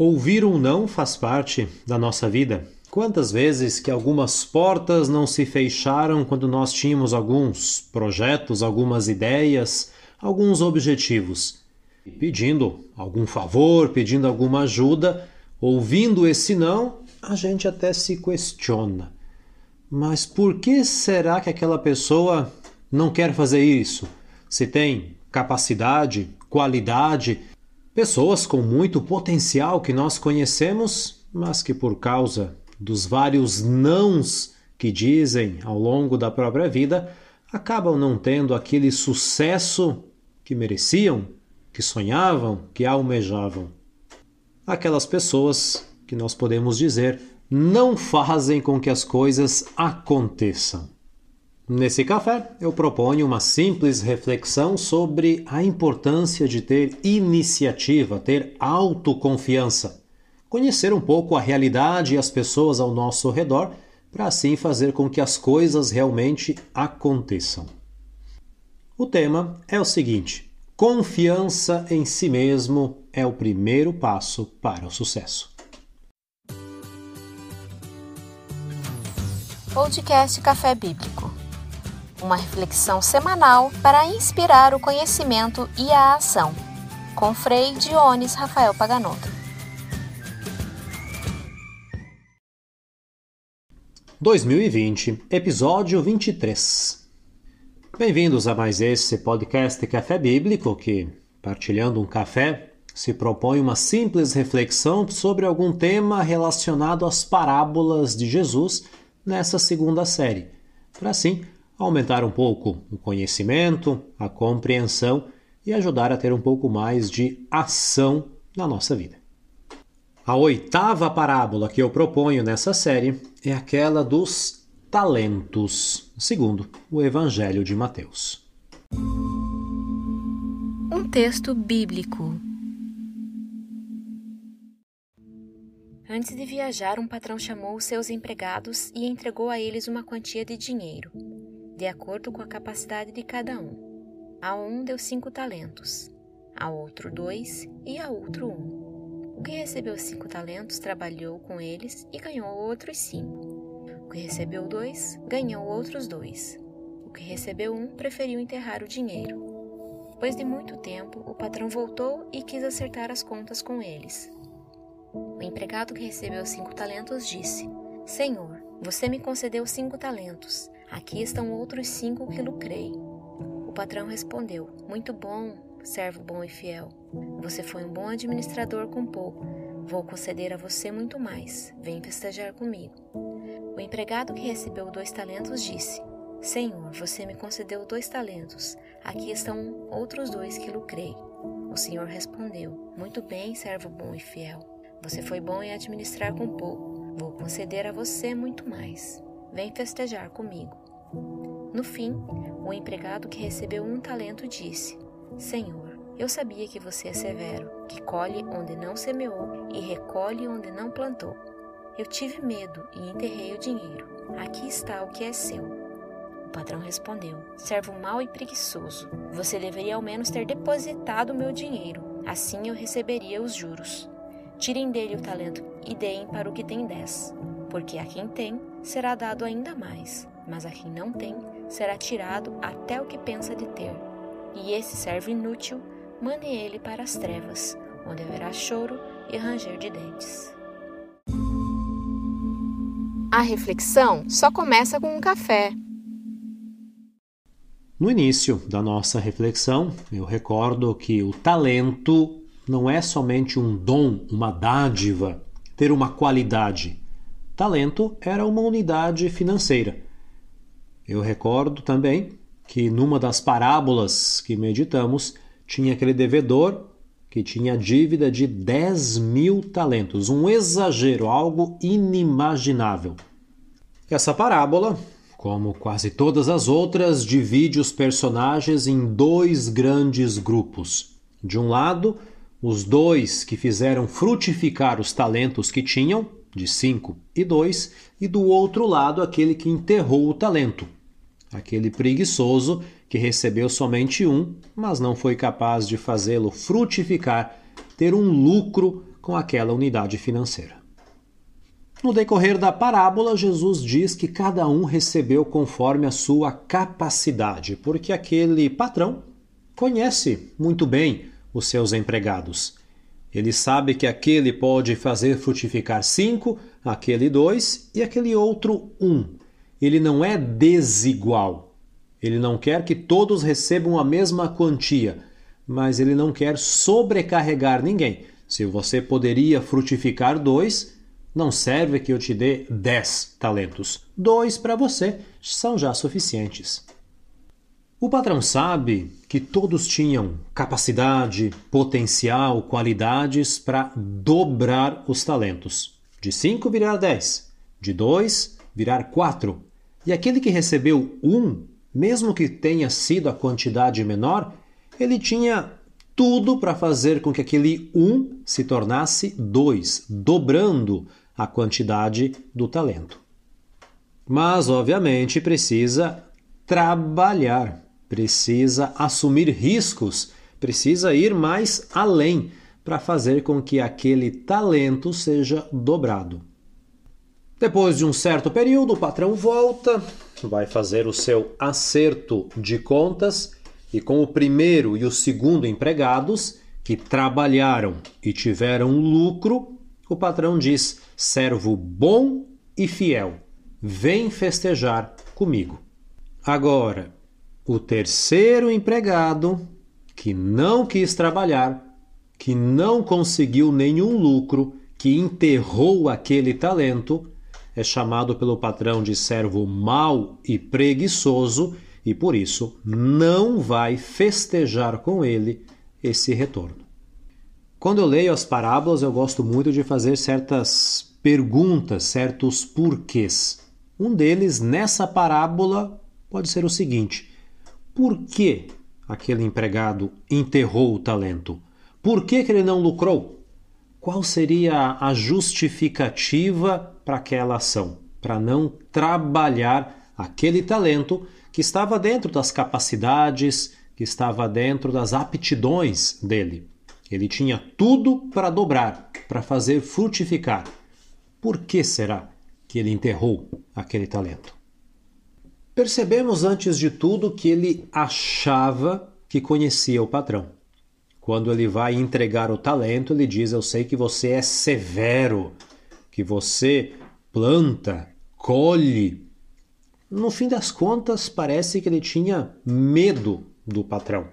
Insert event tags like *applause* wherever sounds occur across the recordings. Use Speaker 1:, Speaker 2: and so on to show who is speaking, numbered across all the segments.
Speaker 1: Ouvir um não faz parte da nossa vida. Quantas vezes que algumas portas não se fecharam quando nós tínhamos alguns projetos, algumas ideias, alguns objetivos? Pedindo algum favor, pedindo alguma ajuda, ouvindo esse não, a gente até se questiona. Mas por que será que aquela pessoa não quer fazer isso? Se tem capacidade, qualidade, Pessoas com muito potencial que nós conhecemos, mas que por causa dos vários nãos que dizem ao longo da própria vida, acabam não tendo aquele sucesso que mereciam, que sonhavam, que almejavam. Aquelas pessoas que nós podemos dizer não fazem com que as coisas aconteçam. Nesse café, eu proponho uma simples reflexão sobre a importância de ter iniciativa, ter autoconfiança, conhecer um pouco a realidade e as pessoas ao nosso redor, para assim fazer com que as coisas realmente aconteçam. O tema é o seguinte: confiança em si mesmo é o primeiro passo para o sucesso.
Speaker 2: Podcast Café Bíblico uma reflexão semanal para inspirar o conhecimento e a ação, com Frei Dionis Rafael Paganotto.
Speaker 1: (2020) Episódio 23 Bem-vindos a mais esse podcast Café Bíblico que, partilhando um café, se propõe uma simples reflexão sobre algum tema relacionado às parábolas de Jesus nessa segunda série, para assim aumentar um pouco o conhecimento, a compreensão e ajudar a ter um pouco mais de ação na nossa vida. A oitava parábola que eu proponho nessa série é aquela dos talentos, segundo o Evangelho de Mateus.
Speaker 2: Um texto bíblico. Antes de viajar, um patrão chamou seus empregados e entregou a eles uma quantia de dinheiro de acordo com a capacidade de cada um. A um deu cinco talentos, a outro dois e a outro um. O que recebeu cinco talentos trabalhou com eles e ganhou outros cinco. O que recebeu dois ganhou outros dois. O que recebeu um preferiu enterrar o dinheiro. Depois de muito tempo, o patrão voltou e quis acertar as contas com eles. O empregado que recebeu cinco talentos disse: Senhor, você me concedeu cinco talentos. Aqui estão outros cinco que lucrei. O patrão respondeu: Muito bom, servo bom e fiel. Você foi um bom administrador com pouco. Vou conceder a você muito mais. Vem festejar comigo. O empregado que recebeu dois talentos disse: Senhor, você me concedeu dois talentos. Aqui estão outros dois que lucrei. O Senhor respondeu: Muito bem, servo bom e fiel. Você foi bom em administrar com pouco. Vou conceder a você muito mais. Vem festejar comigo. No fim, o empregado que recebeu um talento disse: Senhor, eu sabia que você é severo, que colhe onde não semeou e recolhe onde não plantou. Eu tive medo e enterrei o dinheiro. Aqui está o que é seu. O patrão respondeu: Servo mau e preguiçoso, você deveria ao menos ter depositado o meu dinheiro. Assim eu receberia os juros. Tirem dele o talento e deem para o que tem dez, porque a quem tem será dado ainda mais, mas a quem não tem será tirado até o que pensa de ter. E esse servo inútil, mande ele para as trevas, onde haverá choro e ranger de dentes. A reflexão só começa com um café.
Speaker 1: No início da nossa reflexão, eu recordo que o talento não é somente um dom, uma dádiva, ter uma qualidade. Talento era uma unidade financeira. Eu recordo também que numa das parábolas que meditamos tinha aquele devedor que tinha dívida de 10 mil talentos, um exagero, algo inimaginável. Essa parábola, como quase todas as outras, divide os personagens em dois grandes grupos. De um lado, os dois que fizeram frutificar os talentos que tinham, de 5 e 2, e do outro lado aquele que enterrou o talento, aquele preguiçoso que recebeu somente um, mas não foi capaz de fazê-lo frutificar, ter um lucro com aquela unidade financeira. No decorrer da parábola, Jesus diz que cada um recebeu conforme a sua capacidade, porque aquele patrão conhece muito bem os seus empregados. Ele sabe que aquele pode fazer frutificar cinco, aquele dois e aquele outro um. Ele não é desigual. Ele não quer que todos recebam a mesma quantia, mas ele não quer sobrecarregar ninguém. Se você poderia frutificar dois, não serve que eu te dê dez talentos. Dois para você são já suficientes. O patrão sabe que todos tinham capacidade, potencial, qualidades para dobrar os talentos. De cinco virar dez, de dois virar quatro. E aquele que recebeu um, mesmo que tenha sido a quantidade menor, ele tinha tudo para fazer com que aquele um se tornasse dois, dobrando a quantidade do talento. Mas, obviamente, precisa trabalhar, precisa assumir riscos, precisa ir mais além para fazer com que aquele talento seja dobrado. Depois de um certo período, o patrão volta, vai fazer o seu acerto de contas e com o primeiro e o segundo empregados que trabalharam e tiveram lucro, o patrão diz: servo bom e fiel, vem festejar comigo. Agora, o terceiro empregado, que não quis trabalhar, que não conseguiu nenhum lucro, que enterrou aquele talento, é chamado pelo patrão de servo mau e preguiçoso e por isso não vai festejar com ele esse retorno. Quando eu leio as parábolas, eu gosto muito de fazer certas perguntas, certos porquês. Um deles, nessa parábola, pode ser o seguinte: por que aquele empregado enterrou o talento? Por que, que ele não lucrou? Qual seria a justificativa para aquela ação? Para não trabalhar aquele talento que estava dentro das capacidades, que estava dentro das aptidões dele. Ele tinha tudo para dobrar, para fazer frutificar. Por que será que ele enterrou aquele talento? Percebemos antes de tudo que ele achava que conhecia o patrão. Quando ele vai entregar o talento, ele diz: Eu sei que você é severo, que você planta, colhe. No fim das contas, parece que ele tinha medo do patrão.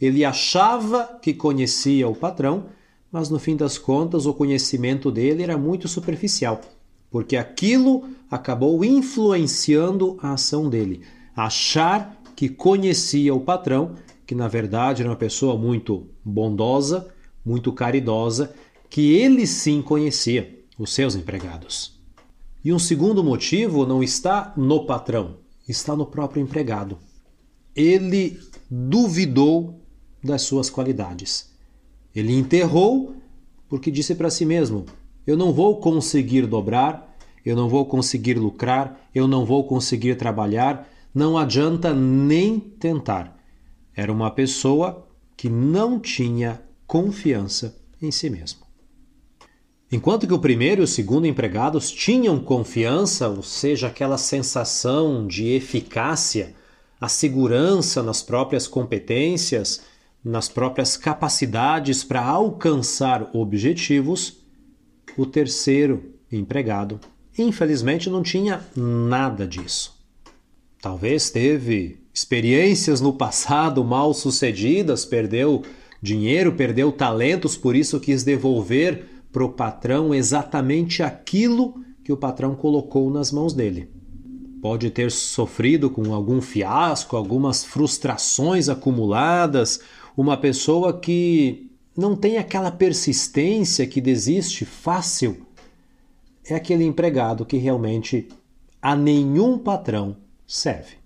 Speaker 1: Ele achava que conhecia o patrão, mas no fim das contas o conhecimento dele era muito superficial, porque aquilo acabou influenciando a ação dele. Achar que conhecia o patrão, que na verdade era uma pessoa muito bondosa, muito caridosa, que ele sim conhecia os seus empregados. E um segundo motivo não está no patrão, está no próprio empregado. Ele duvidou das suas qualidades. Ele enterrou porque disse para si mesmo: Eu não vou conseguir dobrar, eu não vou conseguir lucrar, eu não vou conseguir trabalhar, não adianta nem tentar. Era uma pessoa que não tinha confiança em si mesmo. Enquanto que o primeiro e o segundo empregados tinham confiança, ou seja, aquela sensação de eficácia, a segurança nas próprias competências, nas próprias capacidades para alcançar objetivos, o terceiro empregado, infelizmente, não tinha nada disso. Talvez teve experiências no passado mal sucedidas, perdeu dinheiro, perdeu talentos, por isso quis devolver para o patrão exatamente aquilo que o patrão colocou nas mãos dele. Pode ter sofrido com algum fiasco, algumas frustrações acumuladas, uma pessoa que não tem aquela persistência que desiste fácil é aquele empregado que realmente a nenhum patrão serve.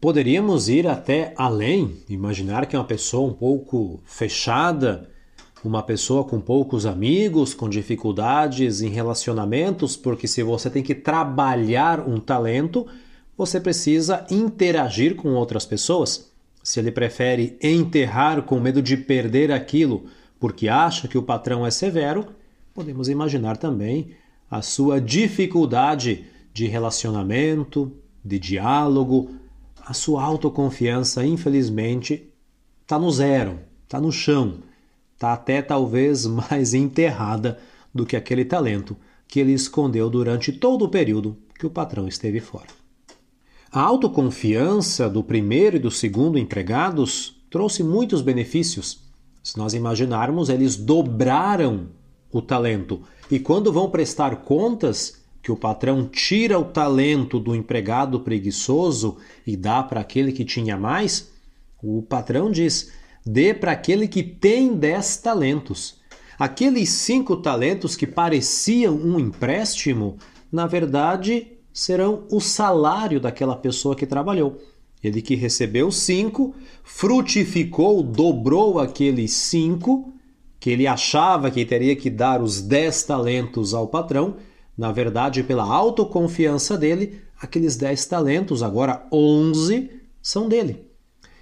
Speaker 1: Poderíamos ir até além, imaginar que uma pessoa um pouco fechada, uma pessoa com poucos amigos, com dificuldades em relacionamentos, porque se você tem que trabalhar um talento, você precisa interagir com outras pessoas se ele prefere enterrar com medo de perder aquilo, porque acha que o patrão é severo, podemos imaginar também a sua dificuldade de relacionamento, de diálogo, a sua autoconfiança, infelizmente, está no zero, está no chão, está até talvez *laughs* mais enterrada do que aquele talento que ele escondeu durante todo o período que o patrão esteve fora. A autoconfiança do primeiro e do segundo empregados trouxe muitos benefícios. Se nós imaginarmos, eles dobraram o talento. E quando vão prestar contas, que o patrão tira o talento do empregado preguiçoso e dá para aquele que tinha mais, o patrão diz: dê para aquele que tem dez talentos. Aqueles cinco talentos que pareciam um empréstimo, na verdade, serão o salário daquela pessoa que trabalhou. Ele que recebeu cinco, frutificou, dobrou aqueles cinco, que ele achava que teria que dar os dez talentos ao patrão. Na verdade, pela autoconfiança dele, aqueles dez talentos, agora onze, são dele.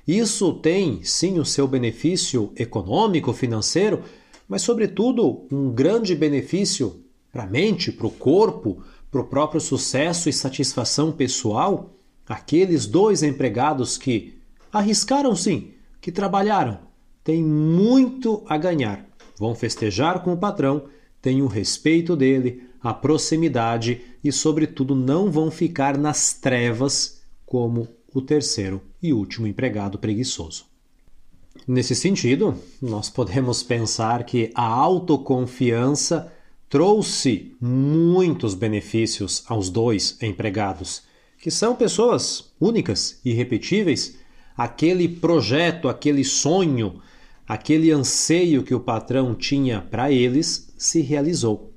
Speaker 1: Isso tem sim o seu benefício econômico, financeiro, mas, sobretudo, um grande benefício para a mente, para o corpo, para o próprio sucesso e satisfação pessoal, aqueles dois empregados que arriscaram sim, que trabalharam, têm muito a ganhar. Vão festejar com o patrão, têm o respeito dele, a proximidade e, sobretudo, não vão ficar nas trevas como o terceiro e último empregado preguiçoso. Nesse sentido, nós podemos pensar que a autoconfiança trouxe muitos benefícios aos dois empregados, que são pessoas únicas, irrepetíveis. Aquele projeto, aquele sonho, aquele anseio que o patrão tinha para eles se realizou.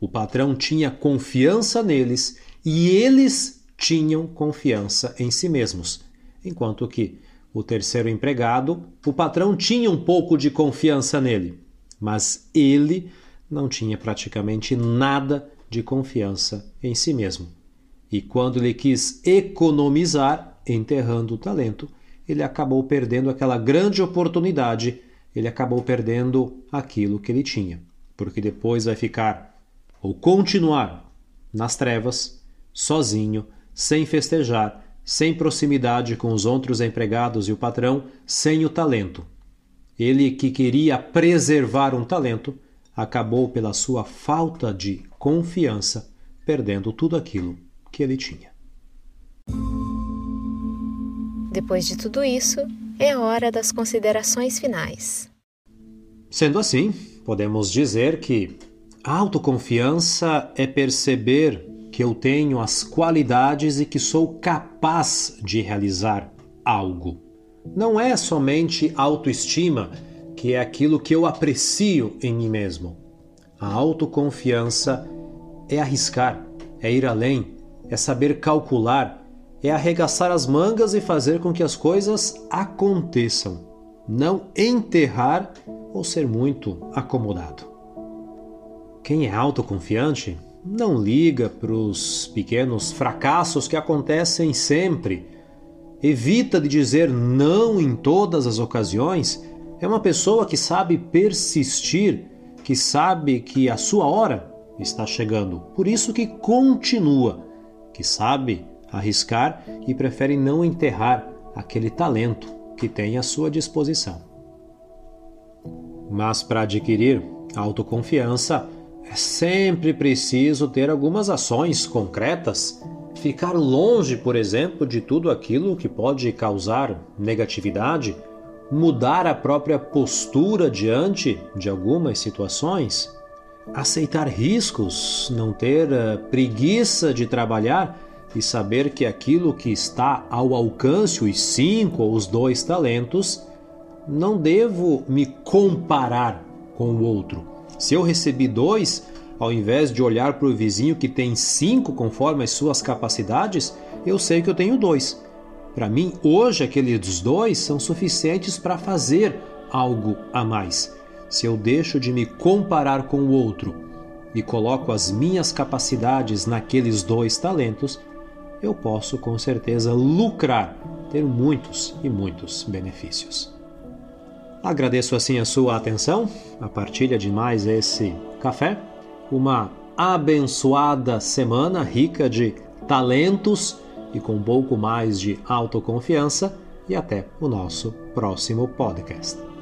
Speaker 1: O patrão tinha confiança neles e eles tinham confiança em si mesmos, enquanto que o terceiro empregado, o patrão tinha um pouco de confiança nele, mas ele não tinha praticamente nada de confiança em si mesmo. E quando ele quis economizar, enterrando o talento, ele acabou perdendo aquela grande oportunidade, ele acabou perdendo aquilo que ele tinha, porque depois vai ficar ou continuar nas trevas, sozinho, sem festejar, sem proximidade com os outros empregados e o patrão, sem o talento. Ele que queria preservar um talento, acabou pela sua falta de confiança perdendo tudo aquilo que ele tinha.
Speaker 2: Depois de tudo isso, é hora das considerações finais.
Speaker 1: Sendo assim, podemos dizer que a autoconfiança é perceber que eu tenho as qualidades e que sou capaz de realizar algo. Não é somente autoestima que é aquilo que eu aprecio em mim mesmo. A autoconfiança é arriscar, é ir além, é saber calcular, é arregaçar as mangas e fazer com que as coisas aconteçam, não enterrar ou ser muito acomodado. Quem é autoconfiante não liga para os pequenos fracassos que acontecem sempre, evita de dizer não em todas as ocasiões é uma pessoa que sabe persistir, que sabe que a sua hora está chegando. Por isso que continua, que sabe arriscar e prefere não enterrar aquele talento que tem à sua disposição. Mas para adquirir autoconfiança, é sempre preciso ter algumas ações concretas, ficar longe, por exemplo, de tudo aquilo que pode causar negatividade mudar a própria postura diante de algumas situações, aceitar riscos, não ter uh, preguiça de trabalhar e saber que aquilo que está ao alcance, os cinco ou os dois talentos, não devo me comparar com o outro. Se eu recebi dois, ao invés de olhar para o vizinho que tem cinco conforme as suas capacidades, eu sei que eu tenho dois. Para mim, hoje, aqueles dois são suficientes para fazer algo a mais. Se eu deixo de me comparar com o outro e coloco as minhas capacidades naqueles dois talentos, eu posso com certeza lucrar, ter muitos e muitos benefícios. Agradeço assim a sua atenção, a partilha de mais esse café. Uma abençoada semana rica de talentos e com um pouco mais de autoconfiança. E até o nosso próximo podcast.